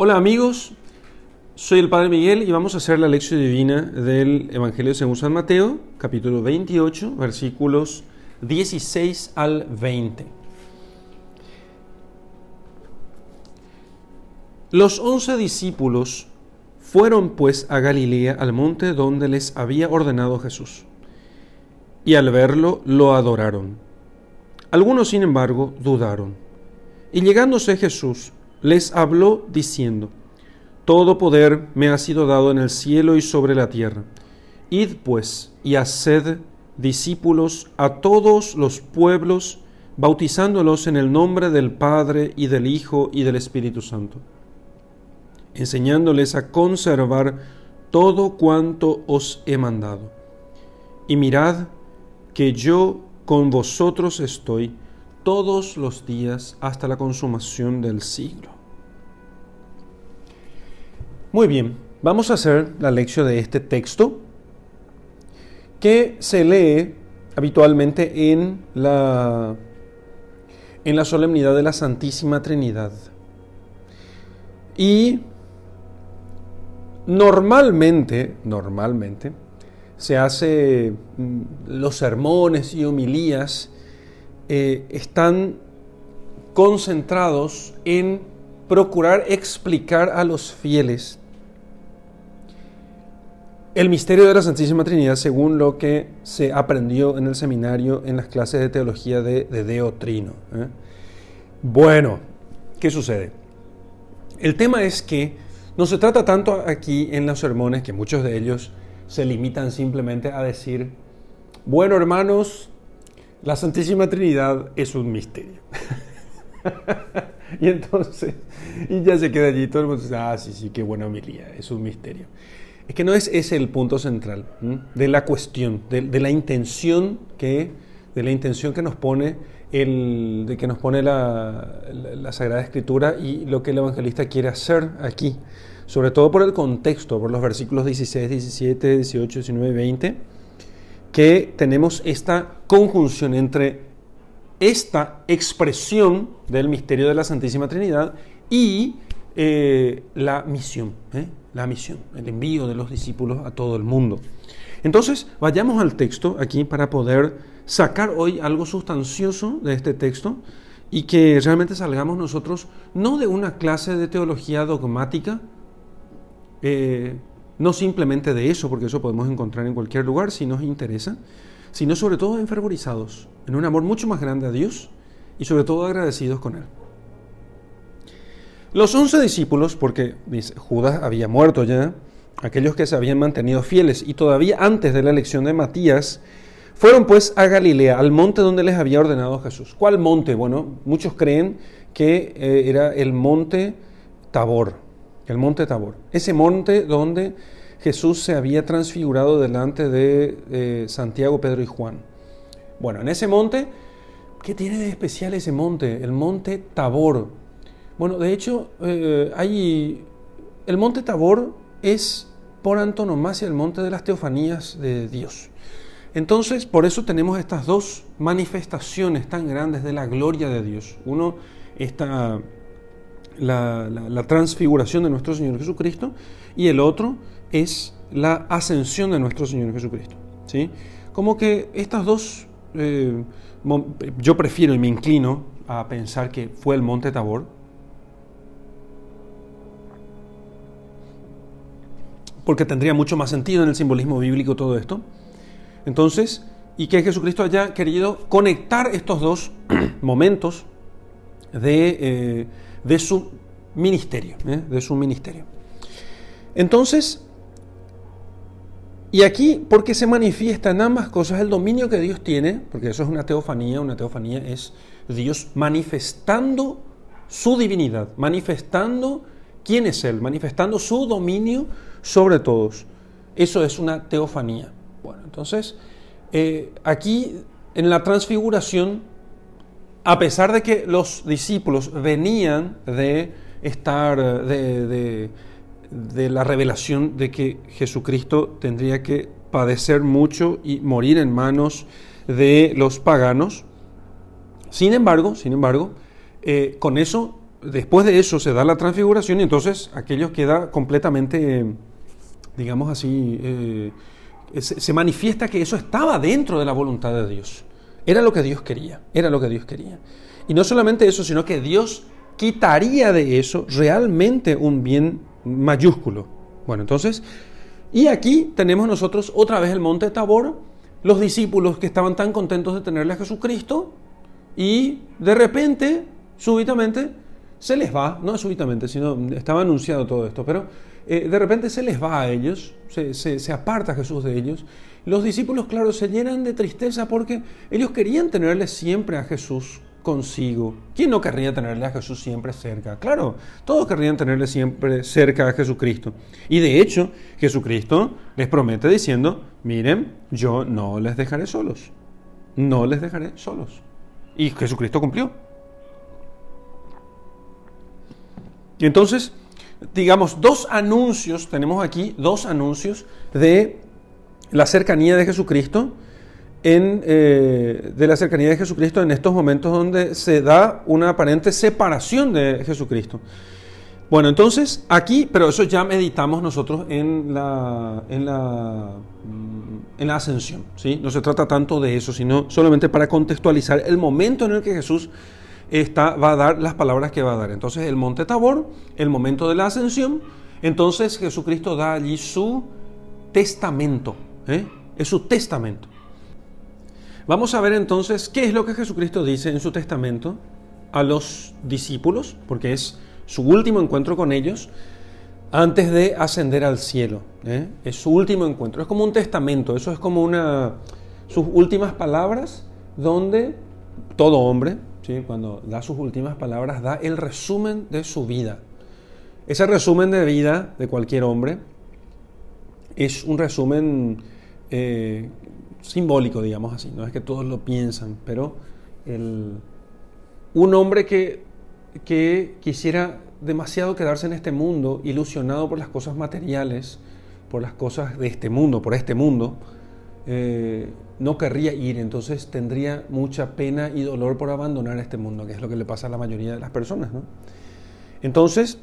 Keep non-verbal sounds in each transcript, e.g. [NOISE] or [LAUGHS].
Hola amigos, soy el Padre Miguel y vamos a hacer la lección divina del Evangelio según San Mateo, capítulo 28, versículos 16 al 20. Los once discípulos fueron pues a Galilea, al monte donde les había ordenado Jesús, y al verlo lo adoraron. Algunos, sin embargo, dudaron. Y llegándose Jesús, les habló diciendo, Todo poder me ha sido dado en el cielo y sobre la tierra. Id pues y haced discípulos a todos los pueblos, bautizándolos en el nombre del Padre y del Hijo y del Espíritu Santo, enseñándoles a conservar todo cuanto os he mandado. Y mirad que yo con vosotros estoy todos los días hasta la consumación del siglo. Muy bien, vamos a hacer la lección de este texto que se lee habitualmente en la, en la solemnidad de la Santísima Trinidad. Y normalmente, normalmente, se hace mm, los sermones y homilías eh, están concentrados en procurar explicar a los fieles el misterio de la Santísima Trinidad según lo que se aprendió en el seminario en las clases de teología de, de Deotrino. ¿eh? Bueno, ¿qué sucede? El tema es que no se trata tanto aquí en los sermones, que muchos de ellos se limitan simplemente a decir, bueno hermanos, la Santísima Trinidad es un misterio. [LAUGHS] y entonces, y ya se queda allí todo el mundo dice, ah, sí, sí, qué buena homilía, es un misterio. Es que no es ese el punto central de la cuestión, de, la intención que, de la intención que nos pone el, de que nos pone la, la, Sagrada Escritura y lo que el evangelista quiere hacer aquí, sobre todo por el contexto, por los versículos 16, 17, 18, 19 y 20 que tenemos esta conjunción entre esta expresión del misterio de la Santísima Trinidad y eh, la misión, ¿eh? la misión, el envío de los discípulos a todo el mundo. Entonces, vayamos al texto aquí para poder sacar hoy algo sustancioso de este texto y que realmente salgamos nosotros no de una clase de teología dogmática, eh, no simplemente de eso, porque eso podemos encontrar en cualquier lugar si nos interesa, sino sobre todo enfervorizados, en un amor mucho más grande a Dios y sobre todo agradecidos con Él. Los once discípulos, porque Judas había muerto ya, aquellos que se habían mantenido fieles y todavía antes de la elección de Matías, fueron pues a Galilea, al monte donde les había ordenado Jesús. ¿Cuál monte? Bueno, muchos creen que eh, era el monte Tabor, el monte Tabor. Ese monte donde Jesús se había transfigurado delante de eh, Santiago, Pedro y Juan. Bueno, en ese monte, ¿qué tiene de especial ese monte? El monte Tabor. Bueno, de hecho, eh, hay, el monte Tabor es por antonomasia el monte de las teofanías de Dios. Entonces, por eso tenemos estas dos manifestaciones tan grandes de la gloria de Dios. Uno, está la, transfiguración de nuestro Señor Jesucristo y el otro es la ascensión de nuestro Señor Jesucristo. ¿sí? Como que estas dos, eh, yo prefiero y me inclino a pensar que fue el monte Tabor, porque tendría mucho más sentido en el simbolismo bíblico todo esto. Entonces, y que Jesucristo haya querido conectar estos dos [CLEARS THROAT] momentos de, eh, de su ministerio, ¿eh? de su ministerio. Entonces, y aquí, porque se manifiestan ambas cosas, el dominio que Dios tiene, porque eso es una teofanía, una teofanía es Dios manifestando su divinidad, manifestando quién es Él, manifestando su dominio sobre todos. Eso es una teofanía. Bueno, entonces, eh, aquí en la transfiguración, a pesar de que los discípulos venían de estar, de la revelación de que Jesucristo tendría que padecer mucho y morir en manos de los paganos. Sin embargo, sin embargo, eh, con eso después de eso se da la transfiguración y entonces aquello queda completamente, digamos así, eh, se, manifiesta que eso estaba dentro de la voluntad de Dios. Era lo que Dios quería, era lo que Dios quería. Y no solamente eso, sino que Dios quitaría de eso realmente un bien mayúsculo. Bueno, entonces, y aquí tenemos nosotros otra vez el monte Tabor, los discípulos que estaban tan contentos de tenerle a Jesucristo, y de repente, súbitamente, se les va, no súbitamente, sino estaba anunciado todo esto, pero eh, de repente se les va a ellos, se, se, aparta Jesús de ellos. Los discípulos, claro, se llenan de tristeza porque ellos querían tenerle siempre a Jesús consigo. ¿Quién no querría tenerle a Jesús siempre cerca? Claro, todos querrían tenerle siempre cerca a Jesucristo. Y de hecho, Jesucristo les promete diciendo, miren, yo no les dejaré solos. No les dejaré solos. Y Jesucristo cumplió. Y entonces, digamos, dos anuncios, tenemos aquí dos anuncios de la cercanía de Jesucristo, en, eh, de la cercanía de Jesucristo en estos momentos donde se da una aparente separación de Jesucristo. Bueno, entonces aquí, pero eso ya meditamos nosotros en la, en la, mm, en la ascensión, ¿sí? No se trata tanto de eso, sino solamente para contextualizar el momento en el que Jesús está, va a dar las palabras que va a dar. Entonces el monte Tabor, el momento de la ascensión, entonces Jesucristo da allí su testamento, ¿eh? es su testamento. Vamos a ver entonces qué es lo que Jesucristo dice en su testamento a los discípulos, porque es su último encuentro con ellos antes de ascender al cielo. ¿eh? Es su último encuentro, es como un testamento, eso es como una sus últimas palabras donde todo hombre, cuando da sus últimas palabras, da el resumen de su vida. Ese resumen de vida de cualquier hombre es un resumen eh, simbólico, digamos así. No es que todos lo piensan, pero un hombre que, que quisiera demasiado quedarse en este mundo, ilusionado por las cosas materiales, por las cosas de este mundo, por este mundo, eh, no querría ir, entonces tendría mucha pena y dolor por abandonar este mundo, que es lo que le pasa a la mayoría de las personas. Entonces,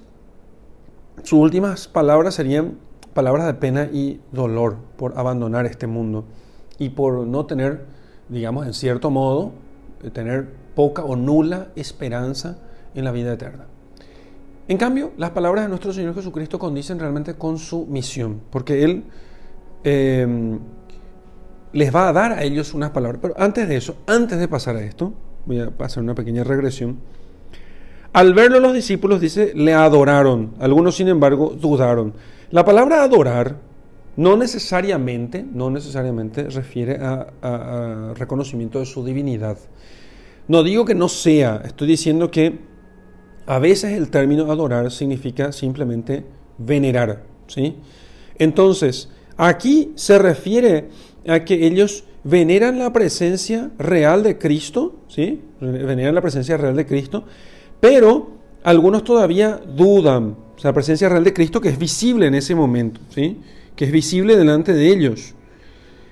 sus últimas palabras serían palabras de pena y dolor por abandonar este mundo y por no tener, digamos, en cierto modo, eh, tener poca o nula esperanza en la vida eterna. En cambio, las palabras de nuestro Señor Jesucristo condicen realmente con su misión, porque Él eh, les va a dar a ellos unas palabras. Pero antes de eso, antes de pasar a esto, voy a pasar una pequeña regresión. Al verlo los discípulos, dice, le adoraron. Algunos, sin embargo, dudaron. La palabra adorar no necesariamente, no necesariamente refiere a, reconocimiento de su divinidad. No digo que no sea, estoy diciendo que a veces el término adorar significa simplemente venerar. ¿sí? Entonces, aquí se refiere a que ellos veneran la presencia real de Cristo, ¿sí? Veneran la presencia real de Cristo, pero algunos todavía dudan, o sea, la presencia real de Cristo que es visible en ese momento, ¿sí? Que es visible delante de ellos.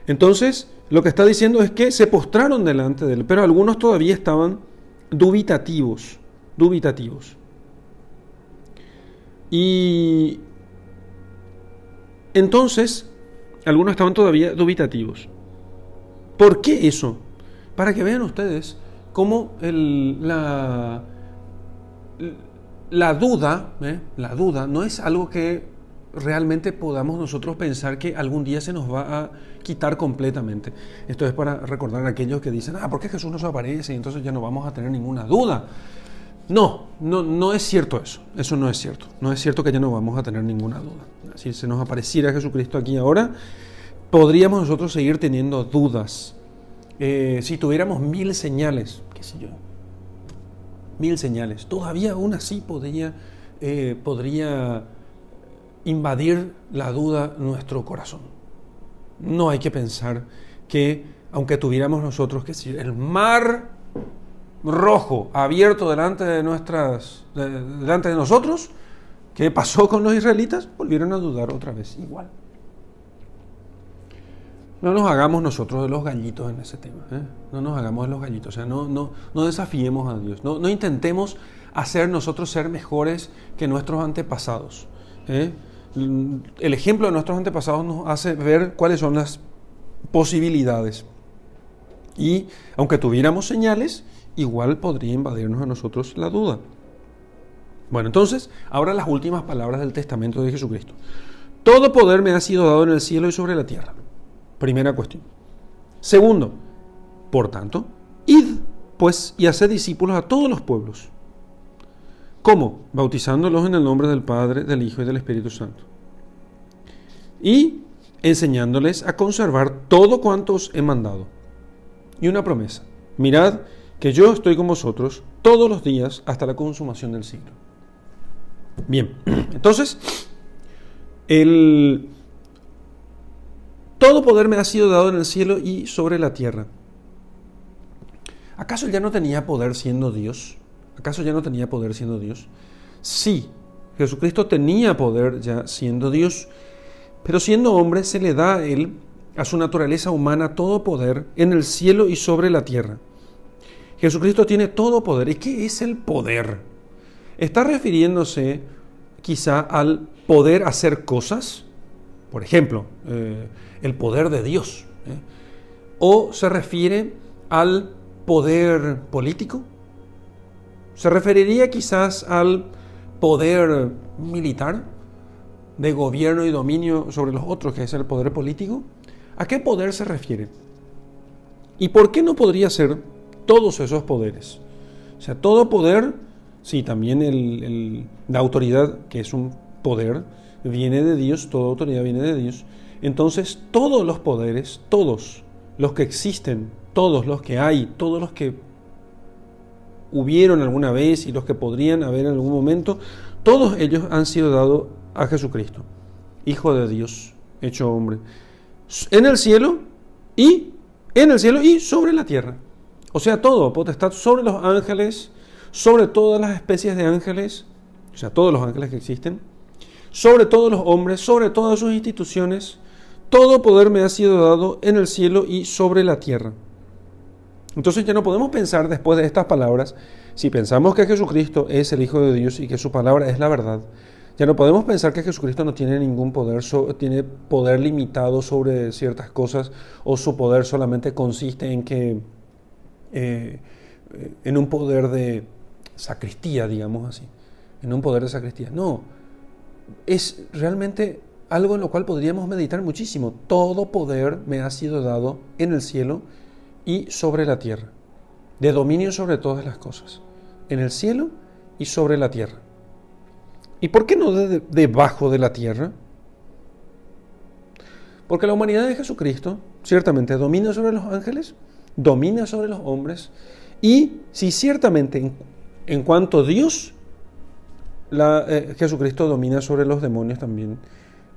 Entonces, lo que está diciendo es que se postraron delante de él, pero algunos todavía estaban dubitativos, dubitativos. Y entonces, algunos estaban todavía dubitativos. ¿Por qué eso? Para que vean ustedes cómo la, la duda, ¿eh? la duda no es algo que realmente podamos nosotros pensar que algún día se nos va a quitar completamente. Esto es para recordar a aquellos que dicen, ah, ¿por qué Jesús nos aparece y entonces ya no vamos a tener ninguna duda? No, no, no es cierto eso. Eso no es cierto. No es cierto que ya no vamos a tener ninguna duda. Si se nos apareciera Jesucristo aquí ahora, podríamos nosotros seguir teniendo dudas. Eh, si tuviéramos mil señales, qué sé yo, mil señales, todavía aún así podría, eh, podría invadir la duda nuestro corazón. No hay que pensar que, aunque tuviéramos nosotros, que si el mar rojo abierto delante de nuestras delante de nosotros ¿qué pasó con los israelitas? volvieron a dudar otra vez igual no nos hagamos nosotros de los gallitos en ese tema. ¿eh? No nos hagamos de los gallitos. O sea, no, no, no desafiemos a Dios. No, no, intentemos hacer nosotros ser mejores que nuestros antepasados. ¿eh? El ejemplo de nuestros antepasados nos hace ver cuáles son las posibilidades. Y aunque tuviéramos señales, igual podría invadirnos a nosotros la duda. Bueno, entonces, ahora las últimas palabras del testamento de Jesucristo. Todo poder me ha sido dado en el cielo y sobre la tierra. Primera cuestión. Segundo, por tanto, id pues y haced discípulos a todos los pueblos. ¿Cómo? Bautizándolos en el nombre del Padre, del Hijo y del Espíritu Santo. Y enseñándoles a conservar todo cuanto os he mandado. Y una promesa. Mirad que yo estoy con vosotros todos los días hasta la consumación del siglo. Bien, [CLEARS THROAT] entonces, el, todo poder me ha sido dado en el cielo y sobre la tierra. ¿Acaso ya no tenía poder siendo Dios? ¿Acaso ya no tenía poder siendo Dios? Sí, Jesucristo tenía poder ya siendo Dios, pero siendo hombre se le da a él, a su naturaleza humana, todo poder en el cielo y sobre la tierra. Jesucristo tiene todo poder. ¿Y qué es el poder? Está refiriéndose quizá al poder hacer cosas, por ejemplo, eh, el poder de Dios, ¿eh? o se refiere al poder político, se referiría quizás al poder militar, de gobierno y dominio sobre los otros, que es el poder político. ¿A qué poder se refiere? ¿Y por qué no podría ser todos esos poderes? O sea, todo poder Sí, también la autoridad, que es un poder, viene de Dios, toda autoridad viene de Dios. Entonces, todos los poderes, todos los que existen, todos los que hay, todos los que hubieron alguna vez y los que podrían haber en algún momento, todos ellos han sido dados a Jesucristo, Hijo de Dios, hecho hombre, en el cielo y en el cielo y sobre la tierra. O sea, todo, potestad sobre los ángeles, sobre todas las especies de ángeles, o sea, todos los ángeles que existen, sobre todos los hombres, sobre todas sus instituciones, todo poder me ha sido dado en el cielo y sobre la tierra. Entonces ya no podemos pensar después de estas palabras, si pensamos que Jesucristo es el Hijo de Dios y que su palabra es la verdad, ya no podemos pensar que Jesucristo no tiene ningún poder, tiene poder limitado sobre ciertas cosas o su poder solamente consiste en que eh, en un poder de sacristía, digamos así, en un poder de sacristía. No, es realmente algo en lo cual podríamos meditar muchísimo. Todo poder me ha sido dado en el cielo y sobre la tierra, de dominio sobre todas las cosas, en el cielo y sobre la tierra. ¿Y por qué no debajo de la tierra? Porque la humanidad de Jesucristo ciertamente domina sobre los ángeles, domina sobre los hombres, y si ciertamente en cuanto a Dios, eh, Jesucristo domina sobre los demonios también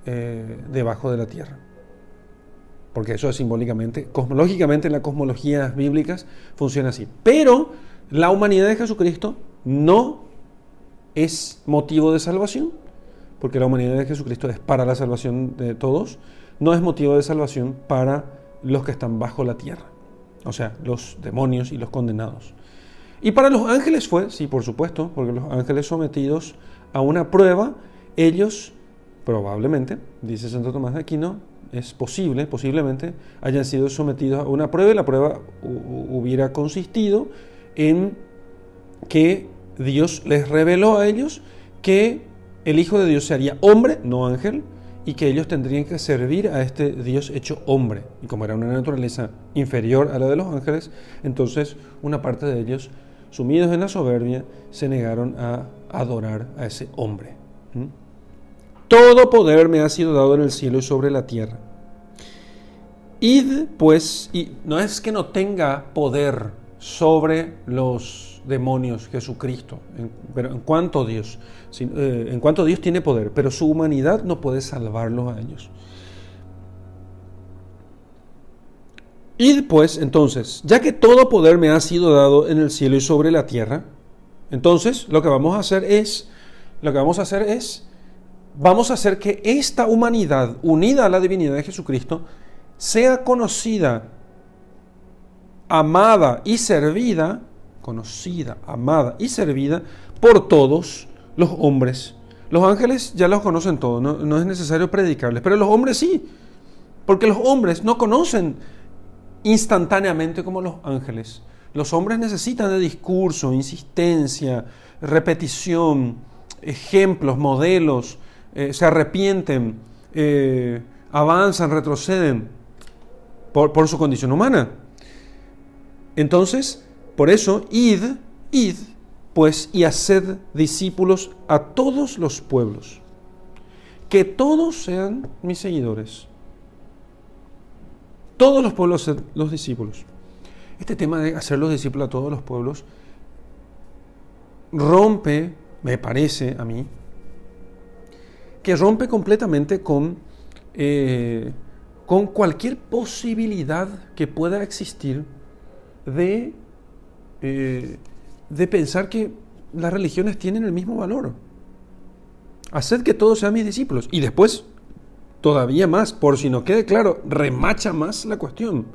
eh, debajo de la tierra. Porque eso es simbólicamente, cosmológicamente en las cosmologías bíblicas funciona así. Pero la humanidad de Jesucristo no es motivo de salvación, porque la humanidad de Jesucristo es para la salvación de todos, no es motivo de salvación para los que están bajo la tierra, o sea, los demonios y los condenados. Y para los ángeles fue, sí, por supuesto, porque los ángeles sometidos a una prueba, ellos probablemente, dice Santo Tomás de Aquino, es posible, posiblemente, hayan sido sometidos a una prueba y la prueba hubiera consistido en que Dios les reveló a ellos que el Hijo de Dios sería hombre, no ángel, y que ellos tendrían que servir a este Dios hecho hombre. Y como era una naturaleza inferior a la de los ángeles, entonces una parte de ellos sumidos en la soberbia, se negaron a adorar a ese hombre. Todo poder me ha sido dado en el cielo y sobre la tierra. Id, pues, y no es que no tenga poder sobre los demonios Jesucristo, pero en cuanto Dios, eh, en cuanto Dios tiene poder, pero su humanidad no puede salvarlos a ellos. Y pues, entonces, ya que todo poder me ha sido dado en el cielo y sobre la tierra, entonces lo que vamos a hacer es, lo que vamos a hacer es, vamos a hacer que esta humanidad unida a la divinidad de Jesucristo sea conocida, amada y servida, conocida, amada y servida por todos los hombres. Los ángeles ya los conocen todos, no, no es necesario predicarles, pero los hombres sí, porque los hombres no conocen instantáneamente como los ángeles. Los hombres necesitan de discurso, insistencia, repetición, ejemplos, modelos, eh, se arrepienten, eh, avanzan, retroceden por, por, su condición humana. Entonces, por eso, id, id, pues, y haced discípulos a todos los pueblos. Que todos sean mis seguidores. Todos los pueblos, los discípulos. Este tema de hacer los discípulos a todos los pueblos rompe, me parece a mí, que rompe completamente con, eh, con cualquier posibilidad que pueda existir de, eh, de pensar que las religiones tienen el mismo valor. Haced que todos sean mis discípulos. Y después, todavía más, por si no quede claro, remacha más la cuestión.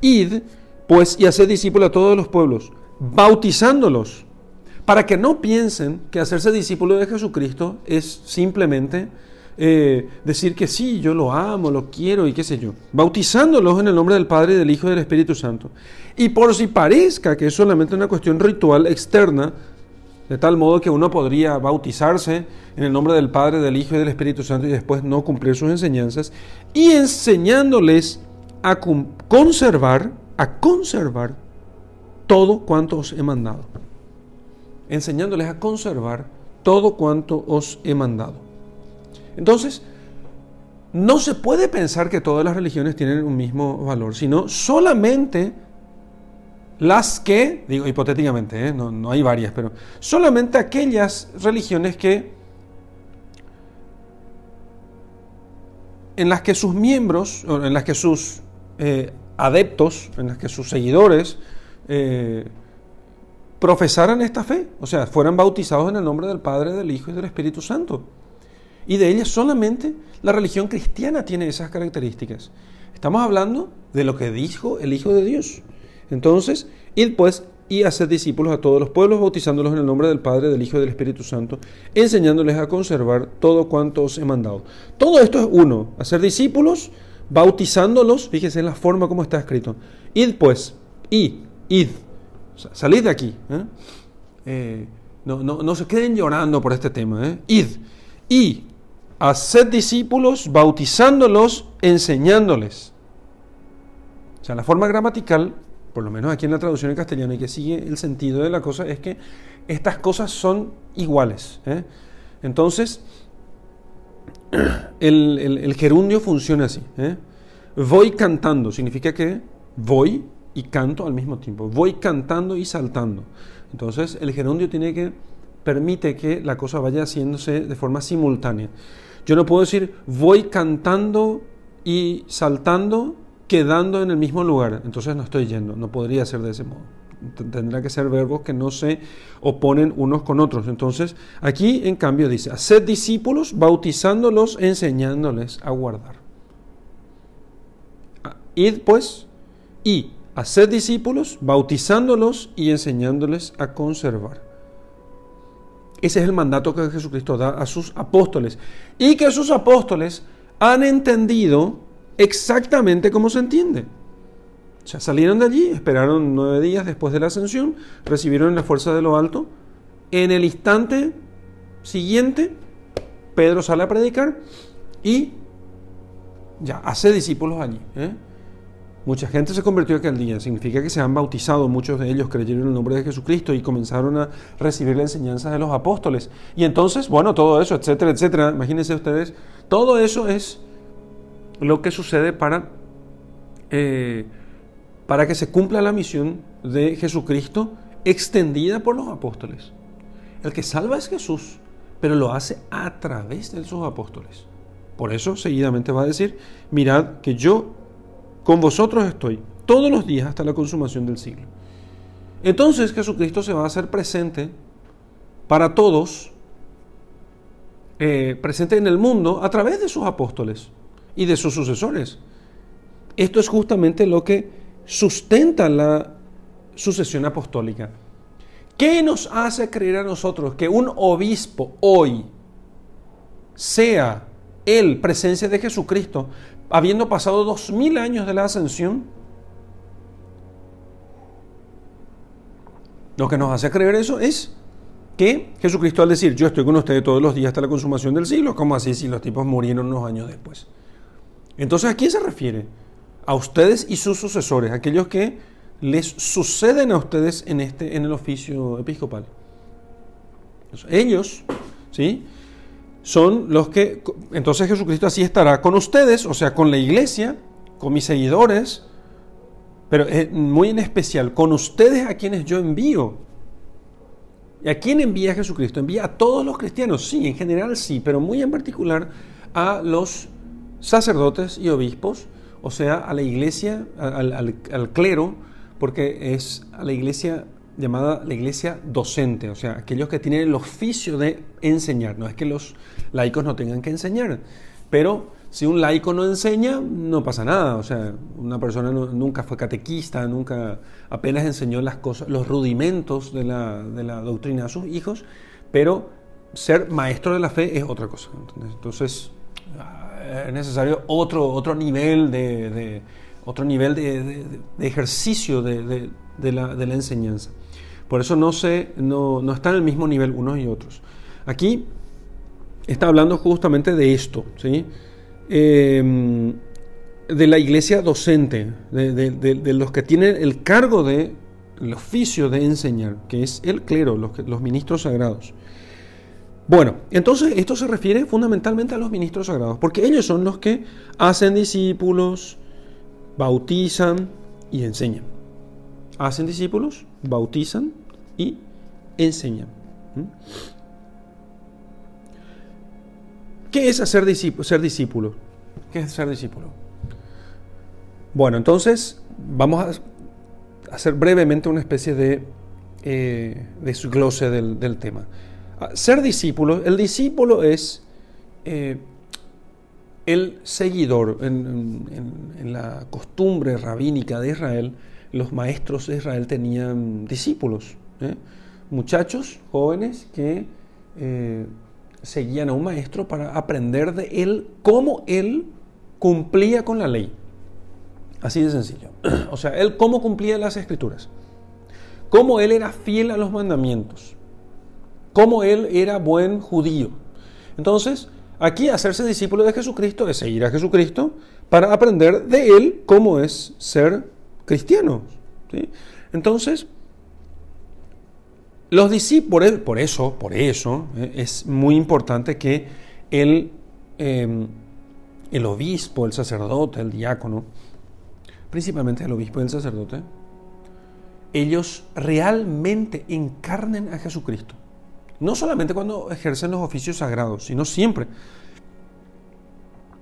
Id pues y hacer discípulos a todos los pueblos, bautizándolos, para que no piensen que hacerse discípulo de Jesucristo es simplemente eh, decir que sí, yo lo amo, lo quiero y qué sé yo, bautizándolos en el nombre del Padre, del Hijo y del Espíritu Santo. Y por si parezca que es solamente una cuestión ritual externa, de tal modo que uno podría bautizarse en el nombre del Padre, del Hijo y del Espíritu Santo y después no cumplir sus enseñanzas, y enseñándoles a conservar a conservar todo cuanto os he mandado. Enseñándoles a conservar todo cuanto os he mandado. Entonces, no se puede pensar que todas las religiones tienen un mismo valor, sino solamente las que, digo hipotéticamente, ¿eh? no, hay varias, pero solamente aquellas religiones que en las que sus miembros, en las que sus eh, adeptos, en las que sus seguidores eh, profesaran esta fe, o sea, fueran bautizados en el nombre del Padre, del Hijo y del Espíritu Santo. Y de ellas solamente la religión cristiana tiene esas características. Estamos hablando de lo que dijo el Hijo de Dios. Entonces, id pues y haced discípulos a todos los pueblos, bautizándolos en el nombre del Padre, del Hijo y del Espíritu Santo, enseñándoles a conservar todo cuanto os he mandado. Todo esto es uno, hacer discípulos, bautizándolos, fíjese en la forma como está escrito. Id pues, y, id, salid de aquí. ¿eh? Eh, no, no, se queden llorando por este tema. ¿eh? Id, y haced discípulos, bautizándolos, enseñándoles. O sea, la forma gramatical, por lo menos aquí en la traducción en castellano y que sigue el sentido de la cosa, es que estas cosas son iguales. Entonces, [CLEARS THROAT] el, gerundio funciona así. ¿eh? Voy cantando, significa que voy y canto al mismo tiempo. Voy cantando y saltando. Entonces el gerundio tiene que permite que la cosa vaya haciéndose de forma simultánea. Yo no puedo decir voy cantando y saltando quedando en el mismo lugar. Entonces no estoy yendo. No podría ser de ese modo tendrá que ser verbos que no se oponen unos con otros. Entonces, aquí en cambio dice, haced discípulos, bautizándolos, enseñándoles a guardar. Ah, id pues y haced discípulos, bautizándolos y enseñándoles a conservar. Ese es el mandato que Jesucristo da a sus apóstoles. Y que sus apóstoles han entendido exactamente como se entiende. Sea, salieron de allí, esperaron nueve días después de la ascensión, recibieron la fuerza de lo alto. En el instante siguiente, Pedro sale a predicar y ya hace discípulos allí. ¿eh? Mucha gente se convirtió aquel día, significa que se han bautizado, muchos de ellos creyeron en el nombre de Jesucristo y comenzaron a recibir la enseñanza de los apóstoles. Y entonces, bueno, todo eso, etcétera, etcétera, imagínense ustedes, todo eso es lo que sucede para eh, para que se cumpla la misión de Jesucristo extendida por los apóstoles. El que salva es Jesús, pero lo hace a través de sus apóstoles. Por eso seguidamente va a decir, mirad que yo con vosotros estoy todos los días hasta la consumación del siglo. Entonces Jesucristo se va a hacer presente para todos, eh, presente en el mundo a través de sus apóstoles y de sus sucesores. esto es justamente lo que sustenta la sucesión apostólica. ¿Qué nos hace creer a nosotros que un obispo hoy sea el presencia de Jesucristo, habiendo pasado dos mil años de la ascensión? Lo que nos hace creer eso es que Jesucristo al decir, yo estoy con ustedes todos los días hasta la consumación del siglo, ¿cómo así si los tipos murieron unos años después? Entonces, ¿a quién se refiere? A ustedes y sus sucesores, aquellos que les suceden a ustedes en, este, en el oficio episcopal. Ellos, ¿sí? Son los que, entonces Jesucristo así estará con ustedes, o sea, con la iglesia, con mis seguidores, pero muy en especial con ustedes a quienes yo envío. ¿Y a quién envía Jesucristo? Envía a todos los cristianos, sí, en general sí, pero muy en particular a los sacerdotes y obispos, o sea, a la iglesia, al, clero, porque es a la iglesia llamada la iglesia docente, o sea, aquellos que tienen el oficio de enseñar. No es que los laicos no tengan que enseñar, pero si un laico no enseña, no pasa nada. O sea, una persona nunca fue catequista, nunca apenas enseñó las cosas, los rudimentos de la, de la doctrina a sus hijos, pero ser maestro de la fe es otra cosa. Entonces, es necesario otro, otro nivel de, otro nivel de, ejercicio de, la, enseñanza. Por eso no, se, no, no están el mismo nivel unos y otros. Aquí está hablando justamente de esto, ¿sí? Em, de la iglesia docente, de, los que tienen el cargo de el oficio de enseñar, que es el clero, los ministros sagrados. Bueno, entonces esto se refiere fundamentalmente a los ministros sagrados, porque ellos son los que hacen discípulos, bautizan y enseñan. Hacen discípulos, bautizan y enseñan. ¿Mm? ¿Qué es hacer ser discípulo? ¿Qué es ser discípulo? Bueno, entonces vamos a hacer brevemente una especie de, eh, desglose del tema. Ser discípulo, el discípulo es eh, el seguidor. En, la costumbre rabínica de Israel, los maestros de Israel tenían discípulos, ¿eh? muchachos jóvenes que eh, seguían a un maestro para aprender de él cómo él cumplía con la ley. Así de sencillo. [CLEARS THROAT] O sea, él cómo cumplía las escrituras, cómo él era fiel a los mandamientos cómo él era buen judío. Entonces, aquí hacerse discípulo de Jesucristo es seguir a Jesucristo para aprender de él cómo es ser cristiano. Entonces, los discípulos, por eso, por eso, eh, es muy importante que el, em, el obispo, el sacerdote, el diácono, principalmente el obispo y el sacerdote, ellos realmente encarnen a Jesucristo. No solamente cuando ejercen los oficios sagrados, sino siempre.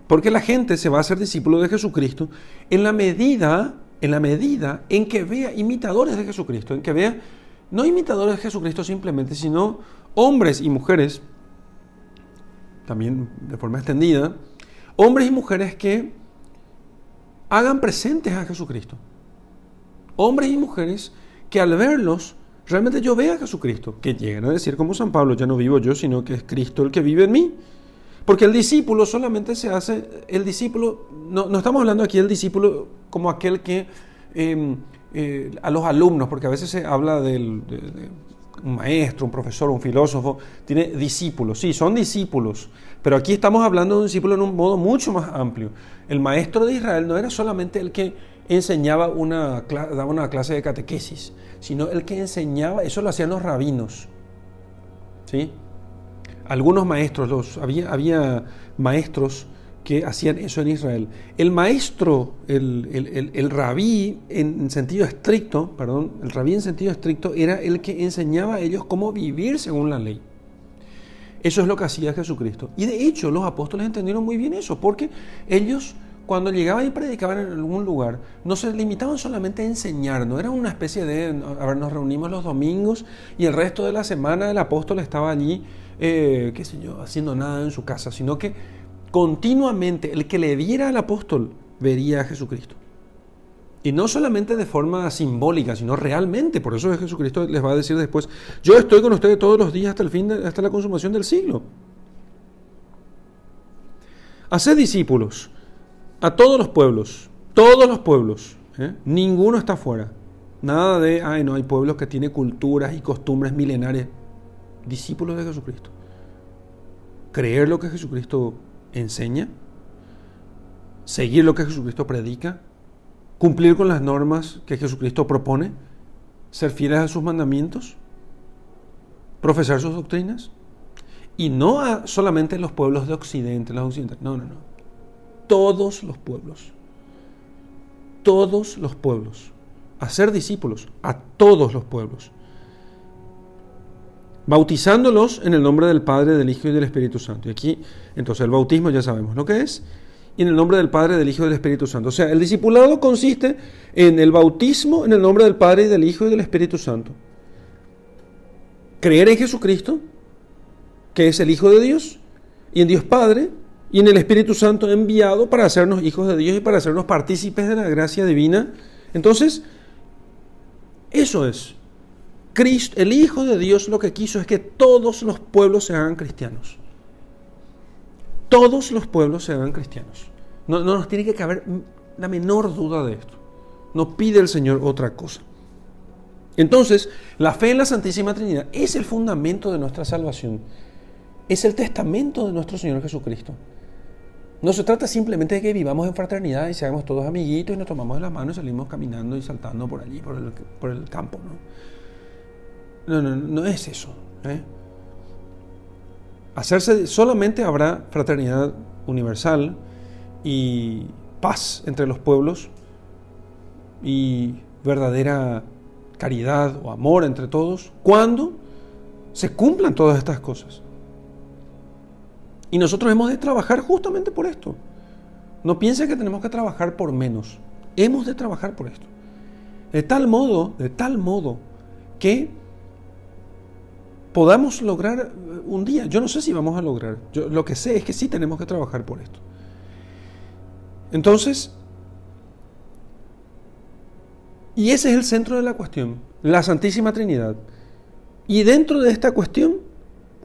Porque la gente se va a hacer discípulo de Jesucristo en la medida, en la medida en que vea imitadores de Jesucristo, en que vea no imitadores de Jesucristo simplemente, sino hombres y mujeres, también de forma extendida, hombres y mujeres que hagan presentes a Jesucristo. Hombres y mujeres que al verlos realmente yo vea a Jesucristo, que llegan a decir como San Pablo, ya no vivo yo, sino que es Cristo el que vive en mí. Porque el discípulo solamente se hace, el discípulo, no, no estamos hablando aquí del discípulo como aquel que em, eh, a los alumnos, porque a veces se habla del, de, un maestro, un profesor, un filósofo, tiene discípulos, sí, son discípulos, pero aquí estamos hablando de un discípulo en un modo mucho más amplio. El maestro de Israel no era solamente el que enseñaba una, daba una clase de catequesis, sino el que enseñaba, eso lo hacían los rabinos. ¿sí? Algunos maestros, los, había, había maestros que hacían eso en Israel. El maestro, el, el, rabí en sentido estricto, perdón, el rabí en sentido estricto era el que enseñaba a ellos cómo vivir según la ley. Eso es lo que hacía Jesucristo. Y de hecho los apóstoles entendieron muy bien eso, porque ellos cuando llegaban y predicaban en algún lugar, no se limitaban solamente a enseñar, no era una especie de, a ver, nos reunimos los domingos y el resto de la semana el apóstol estaba allí, eh, qué sé yo, haciendo nada en su casa, sino que continuamente el que le viera al apóstol vería a Jesucristo. Y no solamente de forma simbólica, sino realmente. Por eso Jesucristo les va a decir después, yo estoy con ustedes todos los días hasta el fin, hasta la consumación del siglo. Haced discípulos a todos los pueblos, todos los pueblos. ¿eh? Ninguno está fuera. Nada de, ay, no, hay pueblos que tienen culturas y costumbres milenarias. Discípulos de Jesucristo. Creer lo que Jesucristo enseña, seguir lo que Jesucristo predica, cumplir con las normas que Jesucristo propone, ser fieles a sus mandamientos, profesar sus doctrinas. Y no a solamente los pueblos de Occidente, los occidentales. No, no, no. Todos los pueblos. Todos los pueblos. Hacer discípulos a todos los pueblos. Bautizándolos en el nombre del Padre, del Hijo y del Espíritu Santo. Y aquí, entonces, el bautismo ya sabemos lo que es y en el nombre del Padre, del Hijo y del Espíritu Santo. O sea, el discipulado consiste en el bautismo en el nombre del Padre del Hijo y del Espíritu Santo. Creer en Jesucristo, que es el Hijo de Dios, y en Dios Padre, y en el Espíritu Santo enviado para hacernos hijos de Dios y para hacernos partícipes de la gracia divina. Entonces, eso es. Cristo, el Hijo de Dios lo que quiso es que todos los pueblos se hagan cristianos todos los pueblos se hagan cristianos. No, nos tiene que caber la menor duda de esto. No pide el Señor otra cosa. Entonces, la fe en la Santísima Trinidad es el fundamento de nuestra salvación. Es el testamento de nuestro Señor Jesucristo. No se trata simplemente de que vivamos en fraternidad y seamos todos amiguitos y nos tomamos de las manos y salimos caminando y saltando por allí, por el, por el campo. ¿no? No, no, no es eso. ¿eh? hacerse solamente habrá fraternidad universal y paz entre los pueblos y verdadera caridad o amor entre todos cuando se cumplan todas estas cosas. Y nosotros hemos de trabajar justamente por esto. No piensen que tenemos que trabajar por menos. Hemos de trabajar por esto. De tal modo, de tal modo que podamos lograr eh, un día. Yo no sé si vamos a lograr. Yo, lo que sé es que sí tenemos que trabajar por esto. Entonces, y ese es el centro de la cuestión, la Santísima Trinidad. Y dentro de esta cuestión,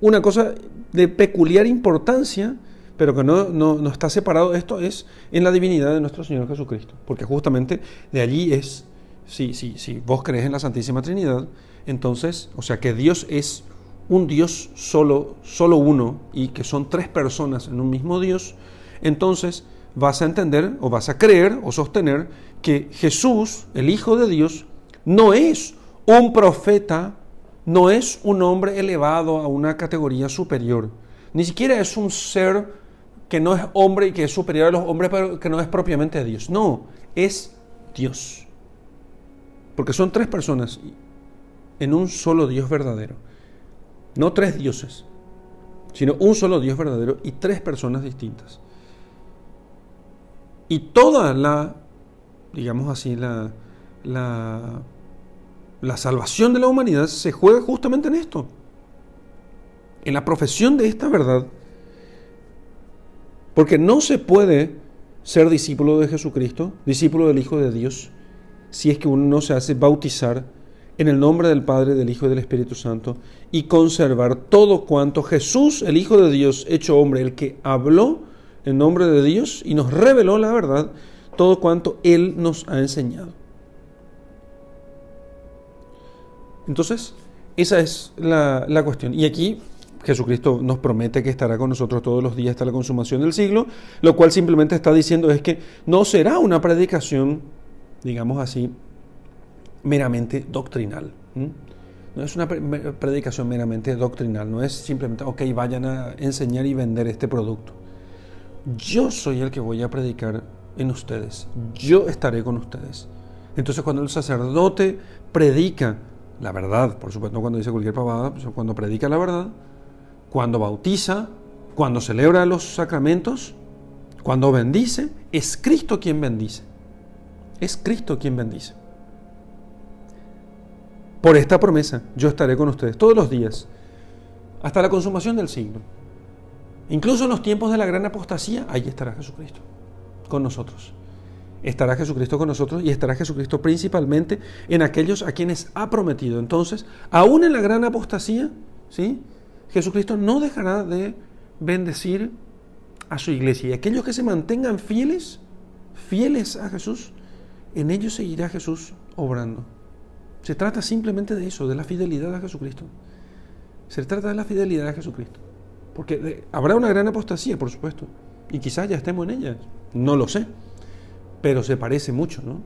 una cosa de peculiar importancia, pero que no, no, está separado de esto, es en la divinidad de nuestro Señor Jesucristo. Porque justamente de allí es, si, si, si vos crees en la Santísima Trinidad, entonces, o sea que Dios es un Dios solo, solo uno, y que son tres personas en un mismo Dios, entonces vas a entender o vas a creer o sostener que Jesús, el Hijo de Dios, no es un profeta, no es un hombre elevado a una categoría superior, ni siquiera es un ser que no es hombre y que es superior a los hombres, pero que no es propiamente Dios. No, es Dios. Porque son tres personas en un solo Dios verdadero. No tres dioses, sino un solo Dios verdadero y tres personas distintas. Y toda la, digamos así, la, la, la salvación de la humanidad se juega justamente en esto, en la profesión de esta verdad. Porque no se puede ser discípulo de Jesucristo, discípulo del Hijo de Dios, si es que uno no se hace bautizar en el nombre del Padre, del Hijo y del Espíritu Santo, y conservar todo cuanto Jesús, el Hijo de Dios, hecho hombre, el que habló en nombre de Dios y nos reveló la verdad, todo cuanto Él nos ha enseñado. Entonces, esa es la, la cuestión. Y aquí Jesucristo nos promete que estará con nosotros todos los días hasta la consumación del siglo, lo cual simplemente está diciendo es que no será una predicación, digamos así, meramente doctrinal. No es una predicación meramente doctrinal, no es simplemente, ok, vayan a enseñar y vender este producto. Yo soy el que voy a predicar en ustedes, yo estaré con ustedes. Entonces cuando el sacerdote predica la verdad, por supuesto cuando dice cualquier pavada, cuando predica la verdad, cuando bautiza, cuando celebra los sacramentos, cuando bendice, es Cristo quien bendice. Es Cristo quien bendice. Por esta promesa yo estaré con ustedes todos los días, hasta la consumación del siglo. Incluso en los tiempos de la gran apostasía, ahí estará Jesucristo, con nosotros. Estará Jesucristo con nosotros y estará Jesucristo principalmente en aquellos a quienes ha prometido. Entonces, aún en la gran apostasía, ¿sí? Jesucristo no dejará de bendecir a su iglesia. Y aquellos que se mantengan fieles, fieles a Jesús, en ellos seguirá Jesús obrando. Se trata simplemente de eso, de la fidelidad a Jesucristo. Se trata de la fidelidad a Jesucristo. Porque habrá una gran apostasía, por supuesto. Y quizás ya estemos en ella. No lo sé. Pero se parece mucho, ¿no?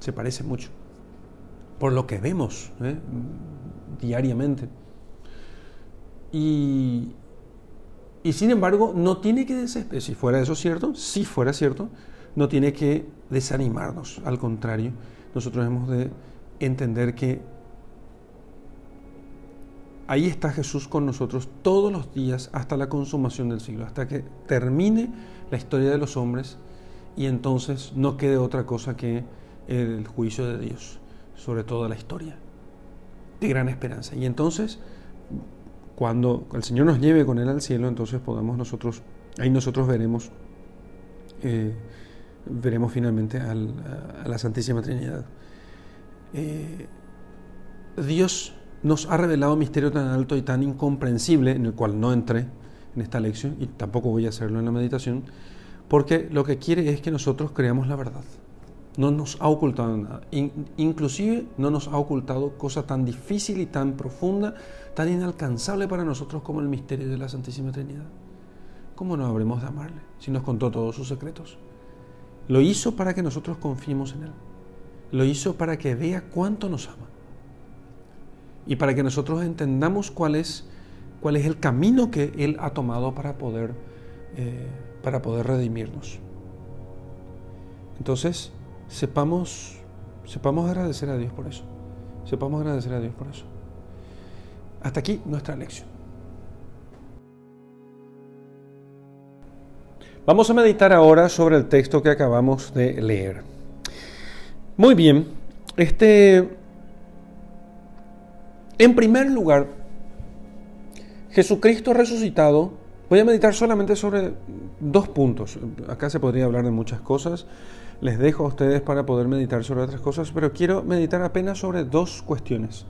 Se parece mucho. Por lo que vemos ¿eh? diariamente. Y, y sin embargo, no tiene que desesperar. Si fuera eso cierto, si fuera cierto, no tiene que desanimarnos. Al contrario, nosotros hemos de entender que ahí está Jesús con nosotros todos los días hasta la consumación del siglo, hasta que termine la historia de los hombres y entonces no quede otra cosa que el juicio de Dios sobre toda la historia de gran esperanza. Y entonces, cuando el Señor nos lleve con Él al cielo, entonces podamos nosotros, ahí nosotros veremos, eh, veremos finalmente a la Santísima Trinidad. Eh, Dios nos ha revelado un misterio tan alto y tan incomprensible, en el cual no entré en esta lección y tampoco voy a hacerlo en la meditación, porque lo que quiere es que nosotros creamos la verdad. No nos ha ocultado nada. inclusive no nos ha ocultado cosa tan difícil y tan profunda, tan inalcanzable para nosotros como el misterio de la Santísima Trinidad. ¿Cómo no habremos de amarle si nos contó todos sus secretos? Lo hizo para que nosotros confiemos en Él. Lo hizo para que vea cuánto nos ama. Y para que nosotros entendamos cuál es, cuál es el camino que Él ha tomado para poder, eh, para poder redimirnos. Entonces, sepamos, sepamos agradecer a Dios por eso. Sepamos agradecer a Dios por eso. Hasta aquí nuestra lección. Vamos a meditar ahora sobre el texto que acabamos de leer. Muy bien, este, en primer lugar, Jesucristo resucitado, voy a meditar solamente sobre dos puntos. Acá se podría hablar de muchas cosas, les dejo a ustedes para poder meditar sobre otras cosas, pero quiero meditar apenas sobre dos cuestiones,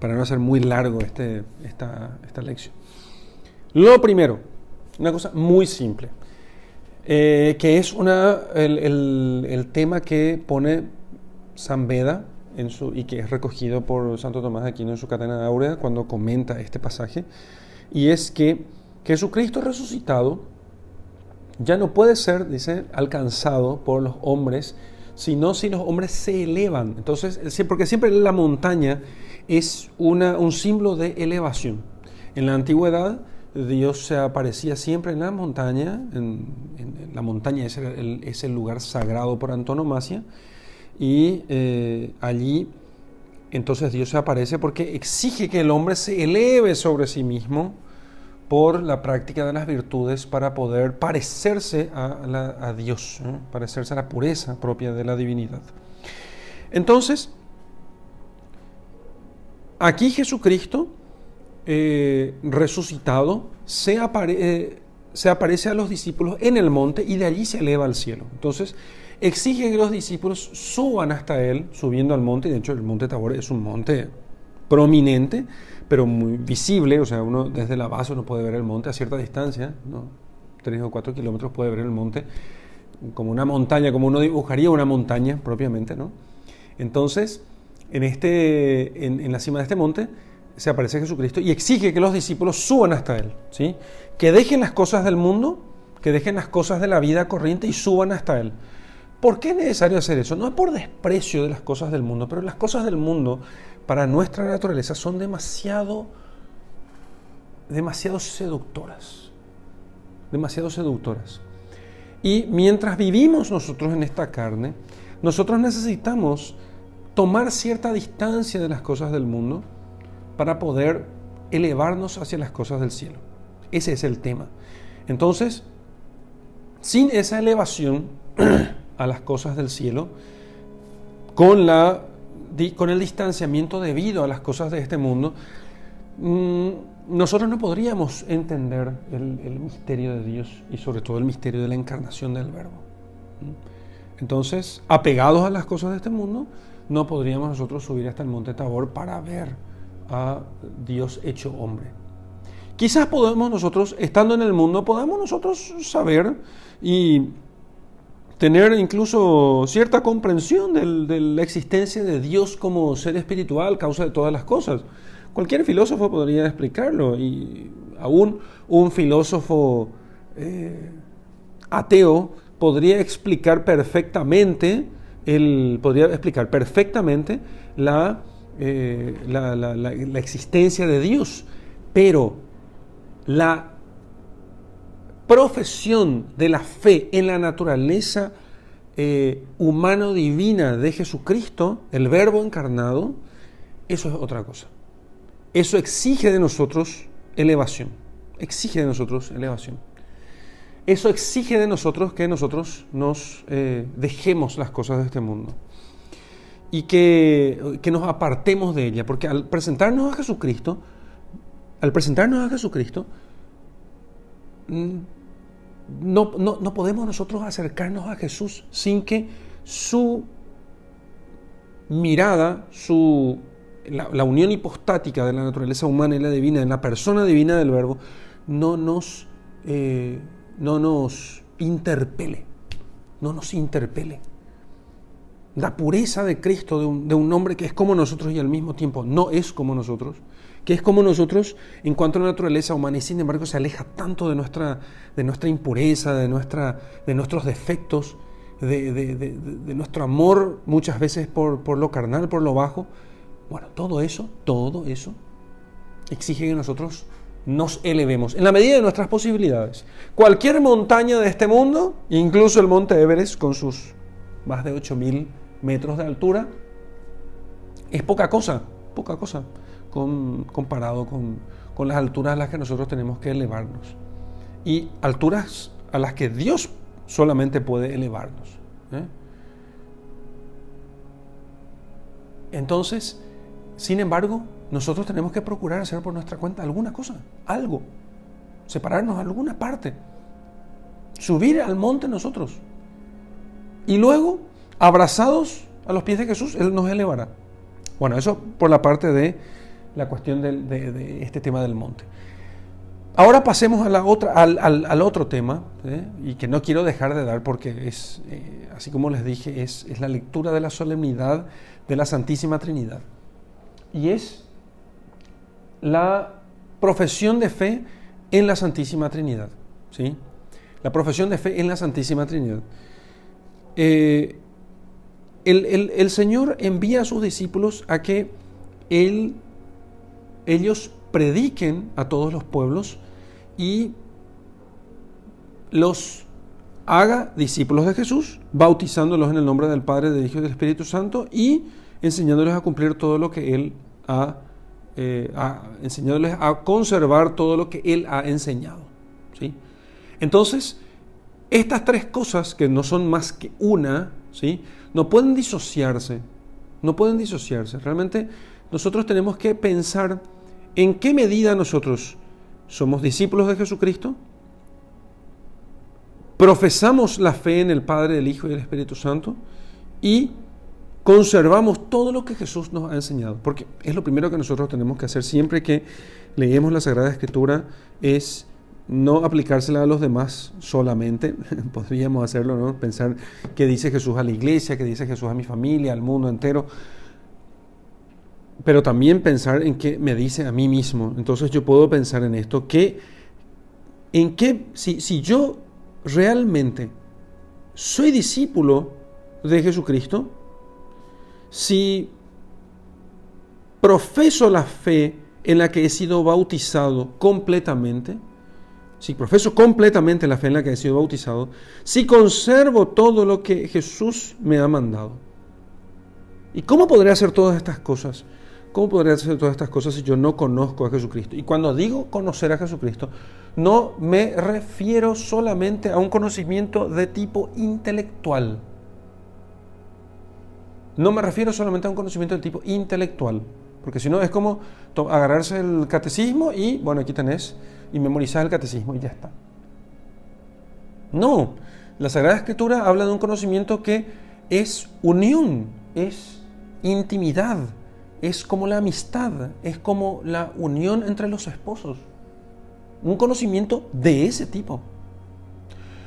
para no hacer muy largo este, esta, esta lección. Lo primero, una cosa muy simple. Eh, que es una, el, tema que pone San Beda en su, y que es recogido por Santo Tomás de Aquino en su Cadena Áurea cuando comenta este pasaje, y es que Jesucristo resucitado ya no puede ser, dice, alcanzado por los hombres, sino si los hombres se elevan. Entonces, porque siempre la montaña es una, un símbolo de elevación. En la antigüedad, Dios se aparecía siempre en la montaña, en, la montaña es el, lugar sagrado por antonomasia, y eh, allí entonces Dios se aparece porque exige que el hombre se eleve sobre sí mismo por la práctica de las virtudes para poder parecerse a, Dios, parecerse a la pureza propia de la divinidad. Entonces, aquí Jesucristo eh, resucitado se, eh, se aparece a los discípulos en el monte y de allí se eleva al cielo. Entonces, exige que los discípulos suban hasta él, subiendo al monte. De hecho, el monte Tabor es un monte prominente, pero muy visible. O sea, uno desde la base uno puede ver el monte a cierta distancia, ¿no? tres o cuatro kilómetros puede ver el monte como una montaña, como uno dibujaría una montaña propiamente, ¿no? Entonces, en, este, en la cima de este monte, se aparece Jesucristo y exige que los discípulos suban hasta Él, ¿sí? que dejen las cosas del mundo, que dejen las cosas de la vida corriente y suban hasta Él. ¿Por qué es necesario hacer eso? No es por desprecio de las cosas del mundo, pero las cosas del mundo para nuestra naturaleza son demasiado, demasiado seductoras, demasiado seductoras. Y mientras vivimos nosotros en esta carne, nosotros necesitamos tomar cierta distancia de las cosas del mundo, para poder elevarnos hacia las cosas del cielo. Ese es el tema. Entonces, sin esa elevación [CLEARS THROAT] a las cosas del cielo, con, la, con el distanciamiento debido a las cosas de este mundo, mm, nosotros no podríamos entender el, misterio de Dios y sobre todo el misterio de la encarnación del Verbo. Entonces, apegados a las cosas de este mundo, no podríamos nosotros subir hasta el monte Tabor para ver a Dios hecho hombre. Quizás podemos nosotros, estando en el mundo, podamos nosotros saber y tener incluso cierta comprensión de la existencia de Dios como ser espiritual, causa de todas las cosas. Cualquier filósofo podría explicarlo y aún un filósofo eh, ateo podría explicar perfectamente, podría explicar perfectamente la, eh, la, la, existencia de Dios, pero la profesión de la fe en la naturaleza eh, humano-divina de Jesucristo, el Verbo encarnado, eso es otra cosa. Eso exige de nosotros elevación. Exige de nosotros elevación. Eso exige de nosotros que nosotros nos eh, dejemos las cosas de este mundo y que, que, nos apartemos de ella, porque al presentarnos a Jesucristo, al presentarnos a Jesucristo, mm, no, no, no podemos nosotros acercarnos a Jesús sin que su mirada, su la, unión hipostática de la naturaleza humana y la divina, en la persona divina del Verbo, no nos, eh, no nos interpele, no nos interpele. La pureza de Cristo, de un, de un hombre que es como nosotros y al mismo tiempo no es como nosotros, que es como nosotros en cuanto a la naturaleza humana y sin embargo se aleja tanto de nuestra, de nuestra impureza, de, nuestra, de nuestros defectos, de, nuestro amor muchas veces por, por lo carnal, por lo bajo, bueno, todo eso, todo eso exige que nosotros nos elevemos en la medida de nuestras posibilidades. Cualquier montaña de este mundo, incluso el monte Everest con sus más de 8.000 metros de altura, es poca cosa, poca cosa comparado con, las alturas a las que nosotros tenemos que elevarnos. Y alturas a las que Dios solamente puede elevarnos. ¿eh? Entonces, sin embargo, nosotros tenemos que procurar hacer por nuestra cuenta alguna cosa, algo, separarnos a alguna parte, subir al monte nosotros. Y luego, abrazados a los pies de Jesús, Él nos elevará. Bueno, eso por la parte de la cuestión de, este tema del monte. Ahora pasemos a la otra, al, otro tema, ¿eh? y que no quiero dejar de dar porque es, eh, así como les dije, es, es la lectura de la solemnidad de la Santísima Trinidad y es la profesión de fe en la Santísima Trinidad. ¿sí? La profesión de fe en la Santísima Trinidad. Eh, el, Señor envía a sus discípulos a que él, ellos prediquen a todos los pueblos y los haga discípulos de Jesús, bautizándolos en el nombre del Padre, del Hijo y del Espíritu Santo y enseñándoles a cumplir todo lo que Él ha, eh, enseñándoles a conservar todo lo que Él ha enseñado. ¿sí? Entonces, estas tres cosas, que no son más que una, ¿sí? no pueden disociarse, no pueden disociarse. Realmente nosotros tenemos que pensar en qué medida nosotros somos discípulos de Jesucristo, profesamos la fe en el Padre, el Hijo y el Espíritu Santo y conservamos todo lo que Jesús nos ha enseñado, porque es lo primero que nosotros tenemos que hacer siempre que leemos la Sagrada Escritura, es no aplicársela a los demás solamente, [LAUGHS] podríamos hacerlo, ¿no? Pensar qué dice Jesús a la iglesia, qué dice Jesús a mi familia, al mundo entero, pero también pensar en qué me dice a mí mismo. Entonces yo puedo pensar en esto, que en qué, si, si yo realmente soy discípulo de Jesucristo, si profeso la fe en la que he sido bautizado completamente, si profeso completamente la fe en la que he sido bautizado, si conservo todo lo que Jesús me ha mandado. ¿Y cómo podré hacer todas estas cosas? ¿Cómo podré hacer todas estas cosas si yo no conozco a Jesucristo? Y cuando digo conocer a Jesucristo, no me refiero solamente a un conocimiento de tipo intelectual. No me refiero solamente a un conocimiento de tipo intelectual, porque si no es como agarrarse el catecismo y, bueno, aquí tenés, y memorizar el catecismo y ya está. No, La Sagrada Escritura habla de un conocimiento que es unión, es intimidad, es como la amistad, es como la unión entre los esposos. Un conocimiento de ese tipo.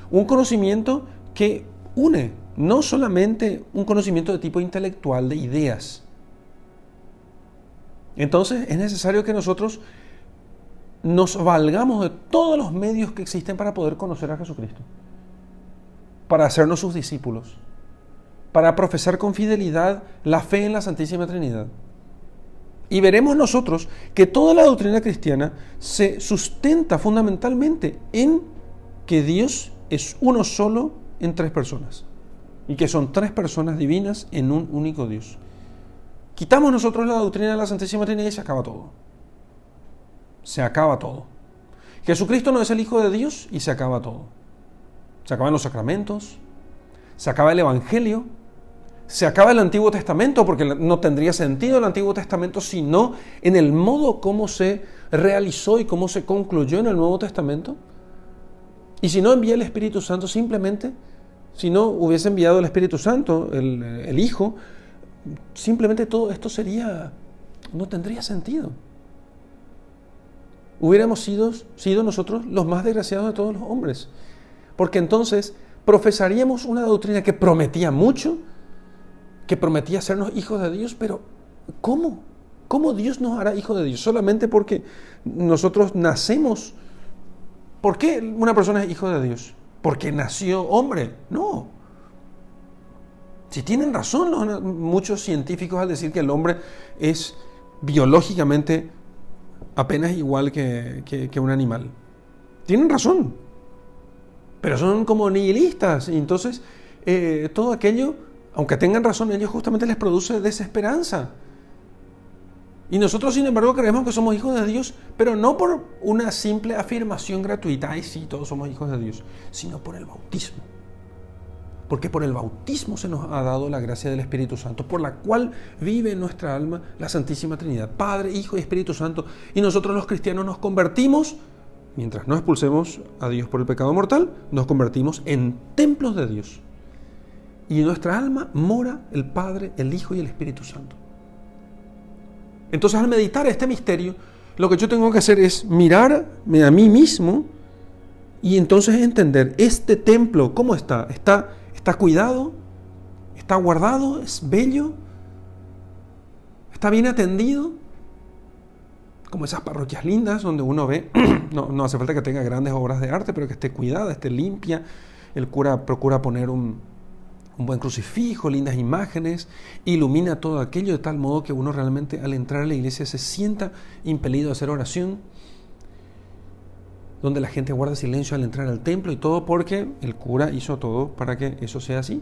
Un conocimiento que une, no solamente un conocimiento de tipo intelectual, de ideas. Entonces es necesario que nosotros nos valgamos de todos los medios que existen para poder conocer a Jesucristo, para hacernos sus discípulos, para profesar con fidelidad la fe en la Santísima Trinidad. Y veremos nosotros que toda la doctrina cristiana se sustenta fundamentalmente en que Dios es uno solo en tres personas. Y que son tres personas divinas en un único Dios. Quitamos nosotros la doctrina de la Santísima Trinidad y se acaba todo. Se acaba todo. Jesucristo no es el Hijo de Dios y se acaba todo. Se acaban los sacramentos, se acaba el Evangelio, se acaba el Antiguo Testamento porque no tendría sentido el Antiguo Testamento sino en el modo como se realizó y cómo se concluyó en el Nuevo Testamento. Y si no envía el Espíritu Santo, simplemente, si no hubiese enviado el Espíritu Santo, el, el Hijo, simplemente todo esto sería, no tendría sentido. Hubiéramos sido, sido nosotros los más desgraciados de todos los hombres. Porque entonces profesaríamos una doctrina que prometía mucho, que prometía hacernos hijos de Dios, pero ¿cómo? ¿Cómo Dios nos hará hijos de Dios? Solamente porque nosotros nacemos. ¿Por qué una persona es hijo de Dios? Porque nació hombre. No. Si tienen razón muchos científicos al decir que el hombre es biológicamente apenas igual que, un animal. Tienen razón. Pero son como nihilistas. Y entonces eh, todo aquello aunque tengan razón, ellos justamente les produce desesperanza. Y nosotros, sin embargo, creemos que somos hijos de Dios, pero no por una simple afirmación gratuita, ay sí, todos somos hijos de Dios, sino por el bautismo. Porque por el bautismo se nos ha dado la gracia del Espíritu Santo, por la cual vive en nuestra alma la Santísima Trinidad, Padre, Hijo y Espíritu Santo. Y nosotros los cristianos nos convertimos, mientras no expulsemos a Dios por el pecado mortal, nos convertimos en templos de Dios y en nuestra alma mora el Padre, el Hijo y el Espíritu Santo. Entonces al meditar este misterio, lo que yo tengo que hacer es mirarme a mí mismo y entonces entender este templo, ¿cómo está? ¿Está, está cuidado? ¿Está guardado? ¿Es bello? ¿Está bien atendido? Como esas parroquias lindas donde uno ve, [CLEARS THROAT] no, no hace falta que tenga grandes obras de arte, pero que esté cuidada, esté limpia. El cura procura poner un, un buen crucifijo, lindas imágenes, ilumina todo aquello de tal modo que uno realmente al entrar a la iglesia se sienta impelido a hacer oración, donde la gente guarda silencio al entrar al templo y todo porque el cura hizo todo para que eso sea así.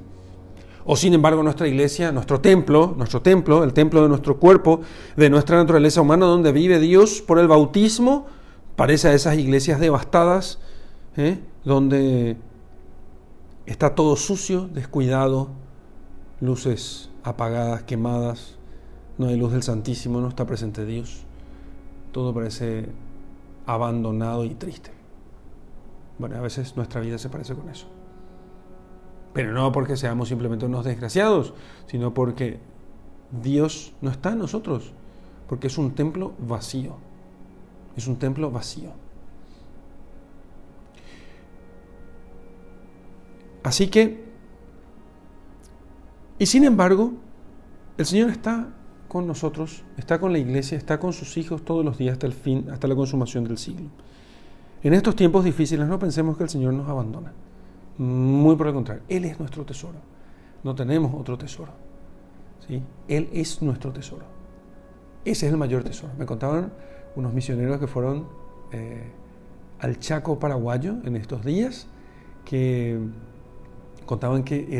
O sin embargo nuestra iglesia, nuestro templo, nuestro templo, el templo de nuestro cuerpo, de nuestra naturaleza humana, donde vive Dios por el bautismo, parece a esas iglesias devastadas, ¿eh? donde Está todo sucio, descuidado, luces apagadas, quemadas, no hay luz del Santísimo, no está presente Dios. Todo parece abandonado y triste. Bueno, a veces nuestra vida se parece con eso. Pero no porque seamos simplemente unos desgraciados, sino porque Dios no está en nosotros, porque es un templo vacío. Es un templo vacío. Así que, y sin embargo, el Señor está con nosotros, está con la iglesia, está con sus hijos todos los días hasta el fin, hasta la consumación del siglo. En estos tiempos difíciles no pensemos que el Señor nos abandona. Muy por el contrario, Él es nuestro tesoro. No tenemos otro tesoro. ¿sí? Él es nuestro tesoro. Ese es el mayor tesoro. Me contaban unos misioneros que fueron eh, al Chaco paraguayo en estos días, que contaban que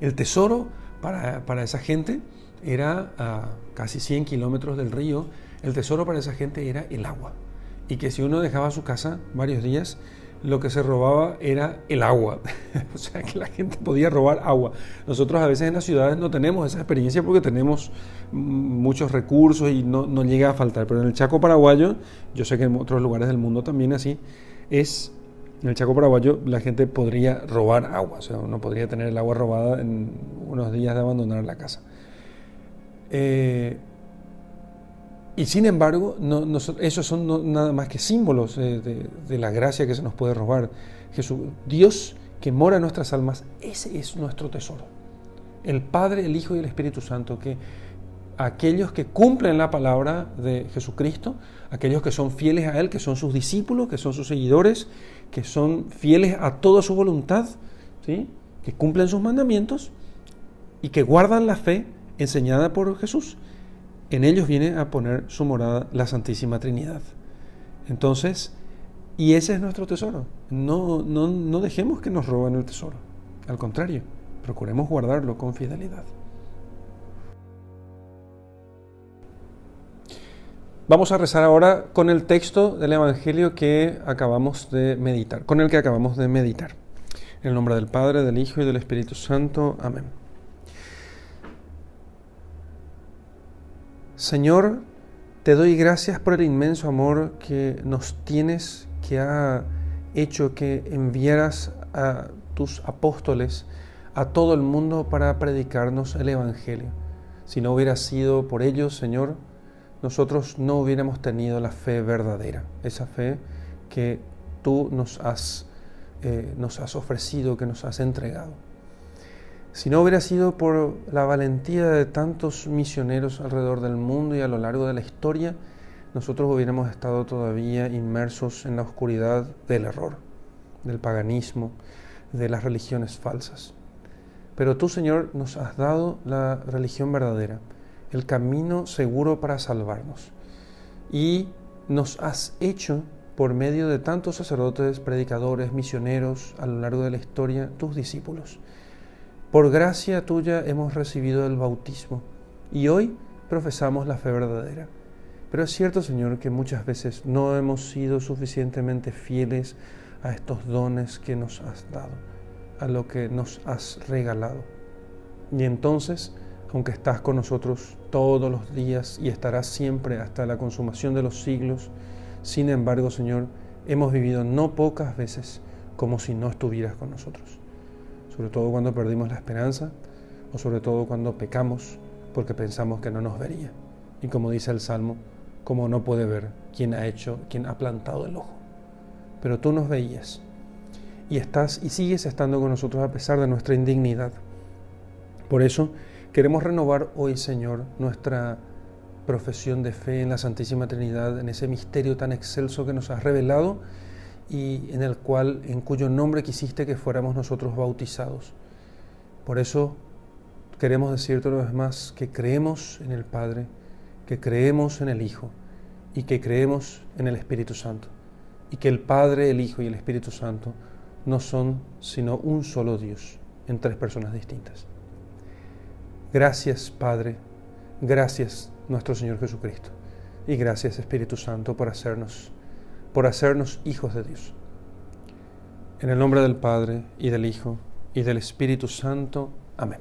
el, tesoro para, esa gente era a casi 100 kilómetros del río, el tesoro para esa gente era el agua. Y que si uno dejaba su casa varios días, lo que se robaba era el agua. [LAUGHS] o sea, que la gente podía robar agua. Nosotros a veces en las ciudades no tenemos esa experiencia porque tenemos muchos recursos y no, no llega a faltar. Pero en el Chaco paraguayo, yo sé que en otros lugares del mundo también así, es En el Chaco paraguayo la gente podría robar agua, o sea, uno podría tener el agua robada en unos días de abandonar la casa. Eh, y sin embargo, esos son nada más que símbolos de, la gracia que se nos puede robar. Jesús, Dios que mora en nuestras almas, ese es nuestro tesoro. El Padre, el Hijo y el Espíritu Santo, que aquellos que cumplen la palabra de Jesucristo, aquellos que son fieles a Él, que son sus discípulos, que son sus seguidores, que son fieles a toda su voluntad, ¿sí? que cumplen sus mandamientos y que guardan la fe enseñada por Jesús. En ellos viene a poner su morada la Santísima Trinidad. Entonces, y ese es nuestro tesoro. No, no, no dejemos que nos roben el tesoro. Al contrario, procuremos guardarlo con fidelidad. Vamos a rezar ahora con el texto del Evangelio que acabamos de meditar, con el que acabamos de meditar. En el nombre del Padre, del Hijo y del Espíritu Santo. Amén. Señor, te doy gracias por el inmenso amor que nos tienes, que ha hecho que enviaras a tus apóstoles a todo el mundo para predicarnos el Evangelio. Si no hubiera sido por ellos, Señor, nosotros no hubiéramos tenido la fe verdadera, esa fe que tú nos has, eh, nos has ofrecido, que nos has entregado. Si no hubiera sido por la valentía de tantos misioneros alrededor del mundo y a lo largo de la historia, nosotros hubiéramos estado todavía inmersos en la oscuridad del error, del paganismo, de las religiones falsas. Pero tú, Señor, nos has dado la religión verdadera el camino seguro para salvarnos. Y nos has hecho, por medio de tantos sacerdotes, predicadores, misioneros a lo largo de la historia, tus discípulos. Por gracia tuya hemos recibido el bautismo y hoy profesamos la fe verdadera. Pero es cierto, Señor, que muchas veces no hemos sido suficientemente fieles a estos dones que nos has dado, a lo que nos has regalado. Y entonces aunque estás con nosotros todos los días y estarás siempre hasta la consumación de los siglos. Sin embargo, Señor, hemos vivido no pocas veces como si no estuvieras con nosotros. Sobre todo cuando perdimos la esperanza o sobre todo cuando pecamos porque pensamos que no nos vería. Y como dice el Salmo, como no puede ver quién ha hecho, quién ha plantado el ojo. Pero tú nos veías y estás y sigues estando con nosotros a pesar de nuestra indignidad. Por eso, Queremos renovar hoy, Señor, nuestra profesión de fe en la Santísima Trinidad, en ese misterio tan excelso que nos has revelado y en el cual, en cuyo nombre quisiste que fuéramos nosotros bautizados. Por eso queremos decirte una vez más que creemos en el Padre, que creemos en el Hijo y que creemos en el Espíritu Santo. Y que el Padre, el Hijo y el Espíritu Santo no son sino un solo Dios en tres personas distintas. Gracias, Padre. Gracias, nuestro Señor Jesucristo. Y gracias, Espíritu Santo, por hacernos, por hacernos hijos de Dios. En el nombre del Padre, y del Hijo, y del Espíritu Santo. Amén.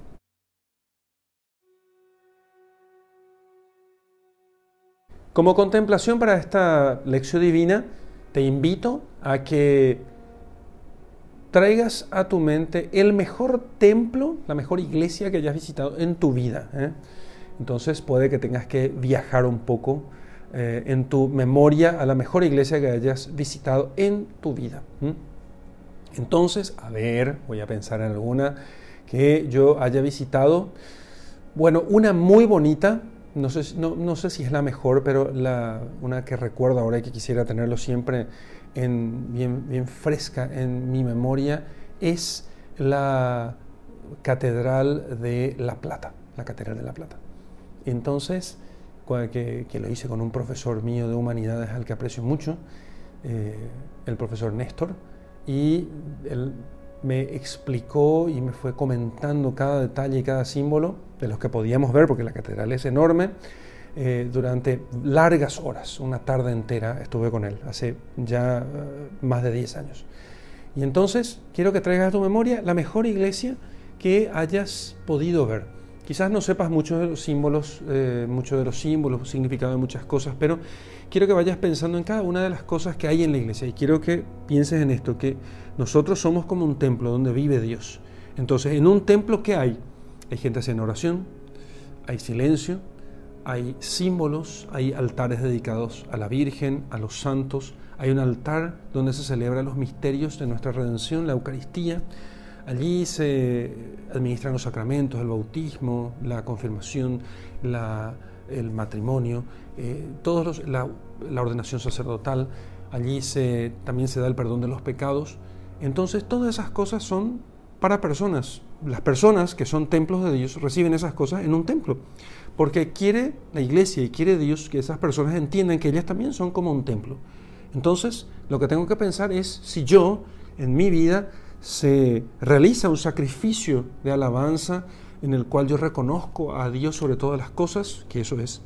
Como contemplación para esta lección divina, te invito a que traigas a tu mente el mejor templo, la mejor iglesia que hayas visitado en tu vida. ¿eh? Entonces puede que tengas que viajar un poco eh, en tu memoria a la mejor iglesia que hayas visitado en tu vida. Entonces, a ver, voy a pensar en alguna que yo haya visitado. Bueno, una muy bonita, no sé, no, sé si es la mejor, pero la, una que recuerdo ahora y que quisiera tenerlo siempre bien, bien fresca en mi memoria es la Catedral de La Plata, la Catedral de La Plata. Entonces, que, que lo hice con un profesor mío de humanidades al que aprecio mucho, eh, el profesor Néstor, y él me explicó y me fue comentando cada detalle y cada símbolo de los que podíamos ver, porque la catedral es enorme, eh, durante largas horas, una tarde entera estuve con él, hace ya eh, más de 10 años. Y entonces quiero que traigas a tu memoria la mejor iglesia que hayas podido ver. Quizás no sepas muchos de los símbolos, eh, muchos de los símbolos, significado de muchas cosas, pero quiero que vayas pensando en cada una de las cosas que hay en la iglesia y quiero que pienses en esto, que nosotros somos como un templo donde vive Dios. Entonces, en un templo, ¿qué hay? Hay gente haciendo oración, hay silencio, hay símbolos, hay altares dedicados a la Virgen, a los santos, hay un altar donde se celebran los misterios de nuestra redención, la Eucaristía, Allí se administran los sacramentos, el bautismo, la confirmación, el matrimonio, eh, todos la, ordenación sacerdotal. Allí también se da el perdón de los pecados. Entonces todas esas cosas son para personas. Las personas que son templos de Dios reciben esas cosas en un templo. Porque quiere la iglesia y quiere Dios que esas personas entiendan que ellas también son como un templo. Entonces, lo que tengo que pensar es si yo, en mi vida, se realiza un sacrificio de alabanza en el cual yo reconozco a Dios sobre todas las cosas, que eso es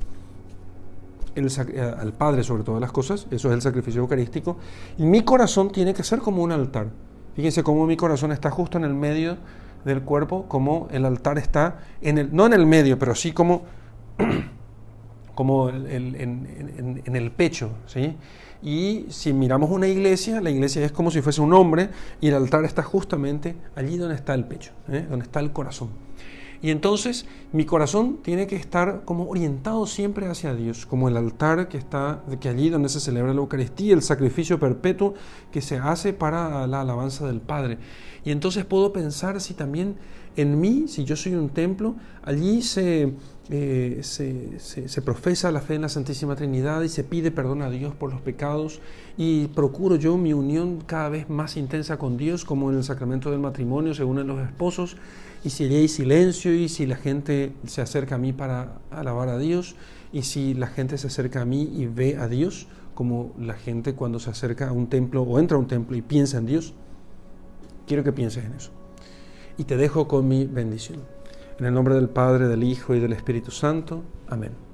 el, eh, al Padre sobre todas las cosas, eso es el sacrificio eucarístico, y mi corazón tiene que ser como un altar. Fíjense cómo mi corazón está justo en el medio del cuerpo, como el altar está, en el, no en el medio, pero sí como, [CLEARS THROAT] como en, en el pecho, ¿sí? Y si miramos una iglesia, la iglesia es como si fuese un hombre y el altar está justamente allí donde está el pecho, ¿eh? donde está el corazón. Y entonces mi corazón tiene que estar como orientado siempre hacia Dios, como el altar que está que allí donde se celebra la Eucaristía, el sacrificio perpetuo que se hace para la alabanza del Padre. Y entonces puedo pensar si también en mí, si yo soy un templo, allí se eh, se, profesa la fe en la Santísima Trinidad y se pide perdón a Dios por los pecados y procuro yo mi unión cada vez más intensa con Dios, como en el sacramento del matrimonio se unen los esposos, y si hay silencio y si la gente se acerca a mí para alabar a Dios, y si la gente se acerca a mí y ve a Dios, como la gente cuando se acerca a un templo o entra a un templo y piensa en Dios, quiero que pienses en eso. Y te dejo con mi bendición. En el nombre del Padre, del Hijo y del Espíritu Santo. Amén.